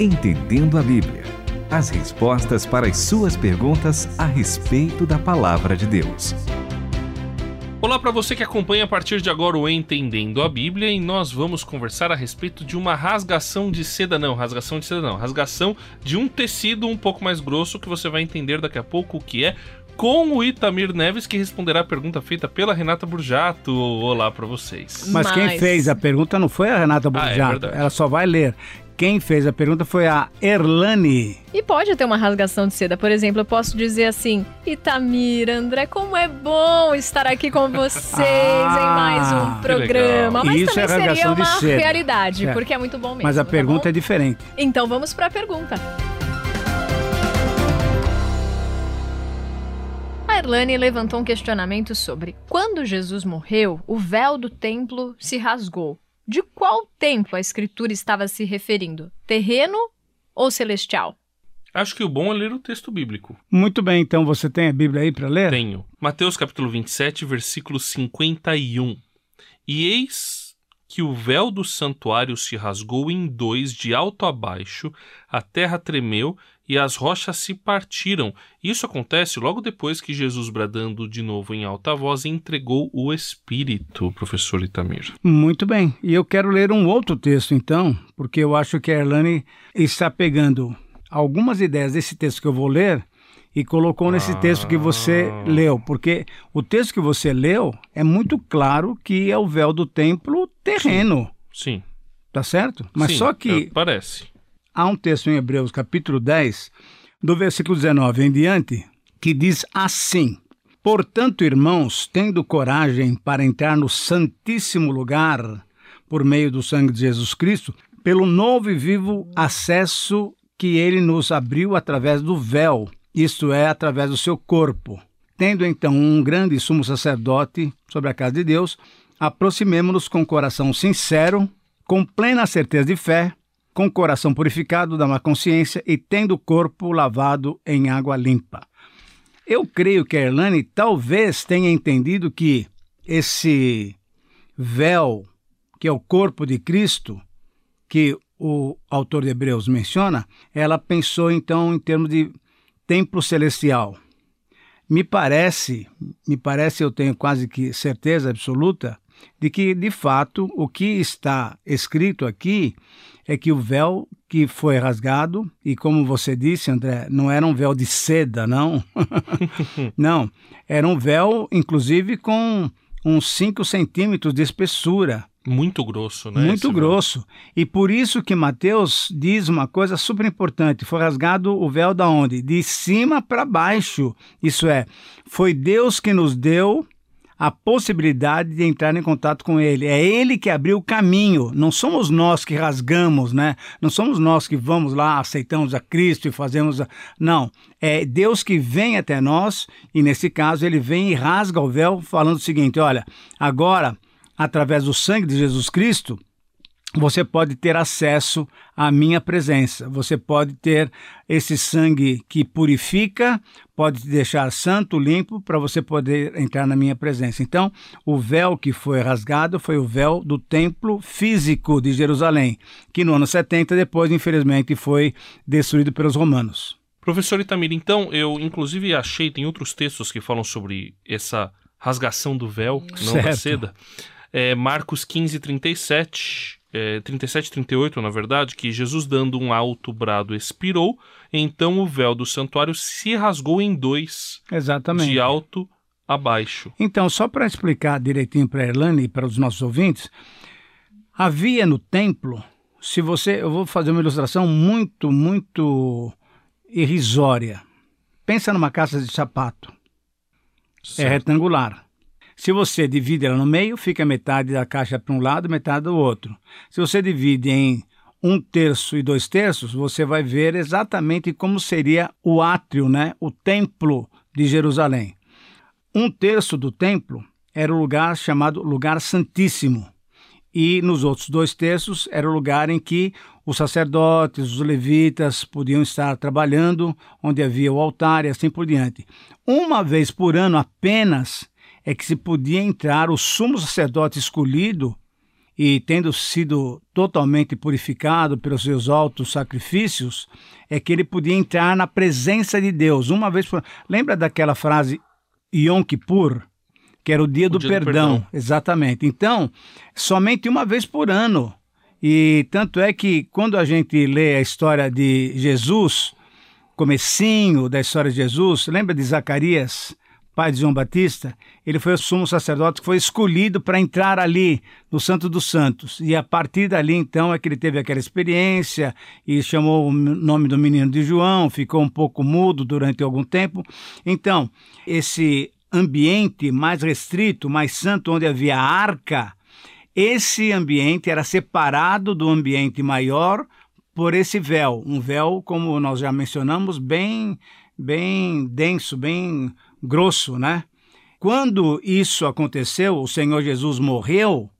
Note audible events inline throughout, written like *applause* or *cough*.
Entendendo a Bíblia. As respostas para as suas perguntas a respeito da palavra de Deus. Olá para você que acompanha a partir de agora o Entendendo a Bíblia e nós vamos conversar a respeito de uma rasgação de seda, não, rasgação de seda não, rasgação de um tecido um pouco mais grosso que você vai entender daqui a pouco o que é com o Itamir Neves, que responderá a pergunta feita pela Renata Burjato. Olá para vocês. Mas, Mas, quem fez a pergunta não foi a Renata Burjato, ah, é ela só vai ler. Quem fez a pergunta foi a Erlane. E pode ter uma rasgação de seda. Por exemplo, eu posso dizer assim: Itamir, André, como é bom estar aqui com vocês ah, em mais um programa. Mas Isso também é seria uma realidade, é. porque é muito bom mesmo. Mas a tá pergunta bom? é diferente. Então vamos para a pergunta. A Erlane levantou um questionamento sobre quando Jesus morreu, o véu do templo se rasgou. De qual templo a escritura estava se referindo? Terreno ou celestial? Acho que o bom é ler o texto bíblico. Muito bem, então você tem a Bíblia aí para ler? Tenho. Mateus capítulo 27, versículo 51. E eis que o véu do santuário se rasgou em dois de alto a baixo, a terra tremeu e as rochas se partiram. Isso acontece logo depois que Jesus, bradando de novo em alta voz, entregou o Espírito, professor Itamir. Muito bem. E eu quero ler um outro texto, então, porque eu acho que a Erlane está pegando algumas ideias desse texto que eu vou ler e colocou nesse ah. texto que você leu, porque o texto que você leu é muito claro que é o véu do templo terreno. Sim. Sim. Tá certo? Mas Sim, só que. É, parece há um texto em Hebreus, capítulo 10, do versículo 19 em diante, que diz assim: Portanto, irmãos, tendo coragem para entrar no santíssimo lugar por meio do sangue de Jesus Cristo, pelo novo e vivo acesso que ele nos abriu através do véu, isto é, através do seu corpo. Tendo então um grande sumo sacerdote sobre a casa de Deus, aproximemo-nos com coração sincero, com plena certeza de fé, com o coração purificado da má consciência e tendo o corpo lavado em água limpa. Eu creio que a Erlane talvez tenha entendido que esse véu, que é o corpo de Cristo, que o autor de Hebreus menciona, ela pensou então em termos de templo celestial. Me parece, me parece, eu tenho quase que certeza absoluta, de que, de fato, o que está escrito aqui é que o véu que foi rasgado, e como você disse, André, não era um véu de seda, não. *laughs* não, era um véu, inclusive, com uns 5 centímetros de espessura. Muito grosso, né? Muito grosso. Véu. E por isso que Mateus diz uma coisa super importante: foi rasgado o véu da onde? De cima para baixo. Isso é, foi Deus que nos deu a possibilidade de entrar em contato com Ele. É Ele que abriu o caminho, não somos nós que rasgamos, né? Não somos nós que vamos lá, aceitamos a Cristo e fazemos. A... Não, é Deus que vem até nós e, nesse caso, Ele vem e rasga o véu, falando o seguinte: olha, agora, através do sangue de Jesus Cristo, você pode ter acesso à minha presença. Você pode ter esse sangue que purifica, pode te deixar santo, limpo, para você poder entrar na minha presença. Então, o véu que foi rasgado foi o véu do templo físico de Jerusalém, que no ano 70 depois, infelizmente, foi destruído pelos romanos. Professor Itamir, então, eu inclusive achei, tem outros textos que falam sobre essa rasgação do véu, não certo. da seda. É, Marcos 15, 37 é, 37 e 38, na verdade, que Jesus, dando um alto brado, expirou, então o véu do santuário se rasgou em dois, Exatamente. de alto a baixo. Então, só para explicar direitinho para a Erlane e para os nossos ouvintes, havia no templo, se você, eu vou fazer uma ilustração muito, muito irrisória. Pensa numa caixa de sapato. É certo. É retangular. Se você divide ela no meio, fica metade da caixa para um lado, metade do outro. Se você divide em um terço e dois terços, você vai ver exatamente como seria o átrio, né? o templo de Jerusalém. Um terço do templo era o lugar chamado Lugar Santíssimo. E nos outros dois terços era o lugar em que os sacerdotes, os levitas podiam estar trabalhando, onde havia o altar e assim por diante. Uma vez por ano apenas é que se podia entrar o sumo sacerdote escolhido e tendo sido totalmente purificado pelos seus altos sacrifícios, é que ele podia entrar na presença de Deus uma vez por Lembra daquela frase Yom Kippur? Que era o dia, o do, dia perdão. do perdão. Exatamente. Então, somente uma vez por ano. E tanto é que quando a gente lê a história de Jesus, comecinho da história de Jesus, lembra de Zacarias? Pai de João Batista, ele foi o sumo sacerdote que foi escolhido para entrar ali no Santo dos Santos. E a partir dali, então, é que ele teve aquela experiência e chamou o nome do menino de João, ficou um pouco mudo durante algum tempo. Então, esse ambiente mais restrito, mais santo, onde havia arca, esse ambiente era separado do ambiente maior por esse véu, um véu, como nós já mencionamos, bem bem denso, bem grosso, né? Quando isso aconteceu, o Senhor Jesus morreu,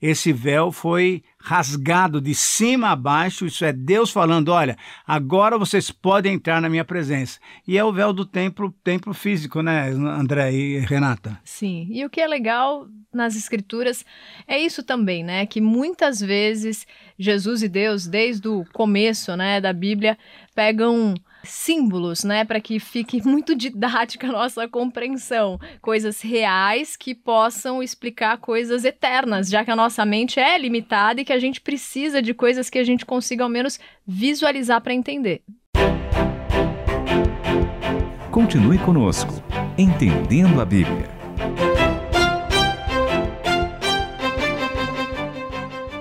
esse véu foi rasgado de cima a baixo, isso é Deus falando, olha, agora vocês podem entrar na minha presença. E é o véu do templo, templo físico, né, André e Renata? Sim. E o que é legal nas escrituras é isso também, né, que muitas vezes Jesus e Deus, desde o começo, né, da Bíblia, pegam símbolos, né, para que fique muito *laughs* didática a nossa compreensão, coisas reais que possam explicar coisas eternas, já que a nossa mente é limitada e que a gente precisa de coisas que a gente consiga ao menos visualizar para entender. Continue conosco, entendendo a Bíblia.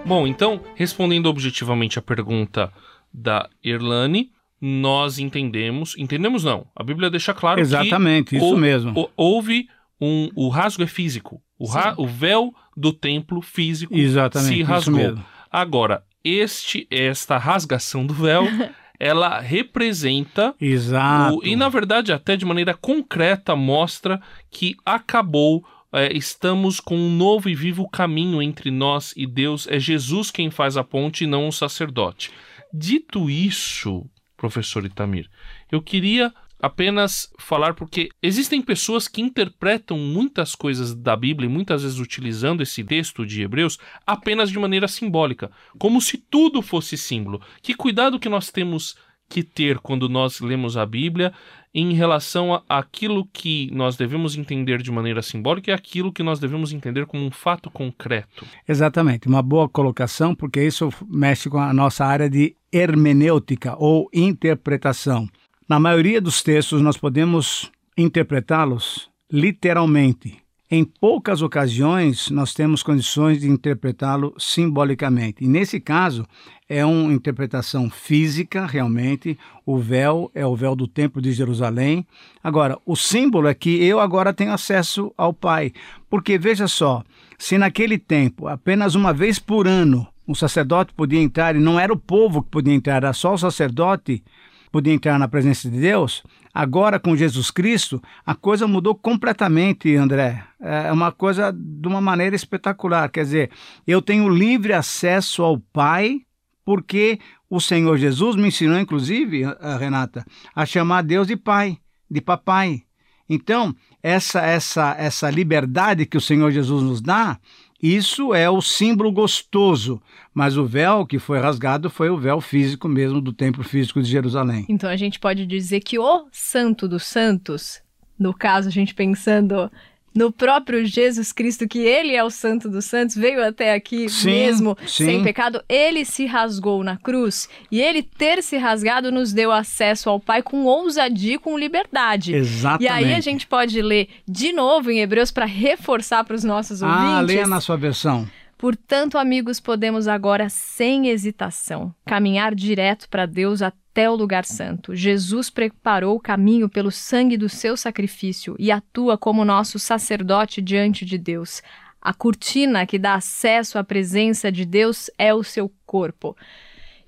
Bom, então, respondendo objetivamente a pergunta da Irlane, nós entendemos, entendemos não, a Bíblia deixa claro Exatamente, que isso ou, mesmo. houve um, o rasgo é físico, o, ra, o véu do templo físico Exatamente, se rasgou. Agora, este esta rasgação do véu *laughs* ela representa Exato. O, e na verdade até de maneira concreta mostra que acabou é, estamos com um novo e vivo caminho entre nós e Deus é Jesus quem faz a ponte e não o sacerdote dito isso professor Itamir. Eu queria apenas falar porque existem pessoas que interpretam muitas coisas da Bíblia, e muitas vezes utilizando esse texto de Hebreus, apenas de maneira simbólica, como se tudo fosse símbolo. Que cuidado que nós temos que ter quando nós lemos a Bíblia em relação àquilo que nós devemos entender de maneira simbólica e aquilo que nós devemos entender como um fato concreto. Exatamente, uma boa colocação, porque isso mexe com a nossa área de hermenêutica ou interpretação. Na maioria dos textos, nós podemos interpretá-los literalmente, em poucas ocasiões, nós temos condições de interpretá-lo simbolicamente. E nesse caso, é uma interpretação física, realmente. O véu é o véu do Templo de Jerusalém. Agora, o símbolo é que eu agora tenho acesso ao Pai. Porque, veja só, se naquele tempo, apenas uma vez por ano, um sacerdote podia entrar, e não era o povo que podia entrar, era só o sacerdote podia entrar na presença de Deus, agora com Jesus Cristo, a coisa mudou completamente, André. É uma coisa de uma maneira espetacular. Quer dizer, eu tenho livre acesso ao Pai, porque o Senhor Jesus me ensinou, inclusive, Renata, a chamar Deus de Pai, de Papai. Então, essa, essa, essa liberdade que o Senhor Jesus nos dá, isso é o símbolo gostoso, mas o véu que foi rasgado foi o véu físico mesmo do templo físico de Jerusalém. Então a gente pode dizer que o Santo dos Santos, no caso a gente pensando no próprio Jesus Cristo, que ele é o Santo dos Santos, veio até aqui sim, mesmo sim. sem pecado, ele se rasgou na cruz e ele ter se rasgado nos deu acesso ao Pai com ousadia, com liberdade. Exatamente. E aí a gente pode ler de novo em Hebreus para reforçar para os nossos ah, ouvintes. Ah, leia na sua versão. Portanto, amigos, podemos agora, sem hesitação, caminhar direto para Deus até o lugar santo. Jesus preparou o caminho pelo sangue do seu sacrifício e atua como nosso sacerdote diante de Deus. A cortina que dá acesso à presença de Deus é o seu corpo.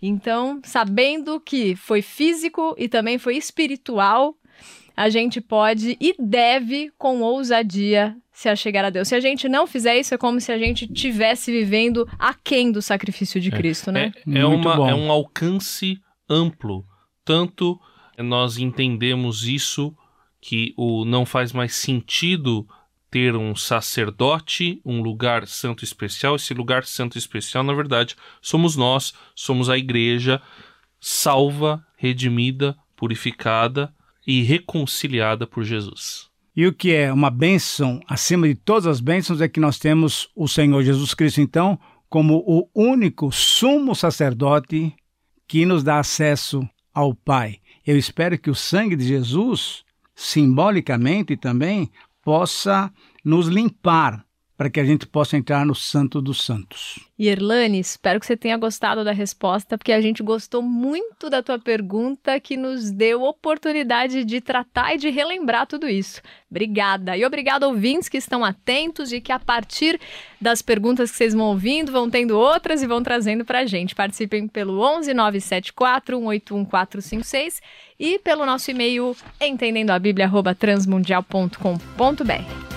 Então, sabendo que foi físico e também foi espiritual, a gente pode e deve, com ousadia, se achegar a Deus. Se a gente não fizer isso, é como se a gente tivesse vivendo aquém do sacrifício de é, Cristo, né? É, é, uma, é um alcance amplo. Tanto nós entendemos isso, que o não faz mais sentido ter um sacerdote, um lugar santo especial. Esse lugar santo especial, na verdade, somos nós, somos a igreja salva, redimida, purificada e reconciliada por Jesus. E o que é uma bênção acima de todas as bênçãos é que nós temos o Senhor Jesus Cristo, então, como o único sumo sacerdote que nos dá acesso ao Pai. Eu espero que o sangue de Jesus, simbolicamente também, possa nos limpar para que a gente possa entrar no Santo dos Santos. E Erlane, espero que você tenha gostado da resposta, porque a gente gostou muito da tua pergunta, que nos deu oportunidade de tratar e de relembrar tudo isso. Obrigada. E obrigado ouvintes que estão atentos e que a partir das perguntas que vocês vão ouvindo, vão tendo outras e vão trazendo para a gente. Participem pelo 11 974 181 456 e pelo nosso e-mail entendendoabíblia@transmundial.com.br.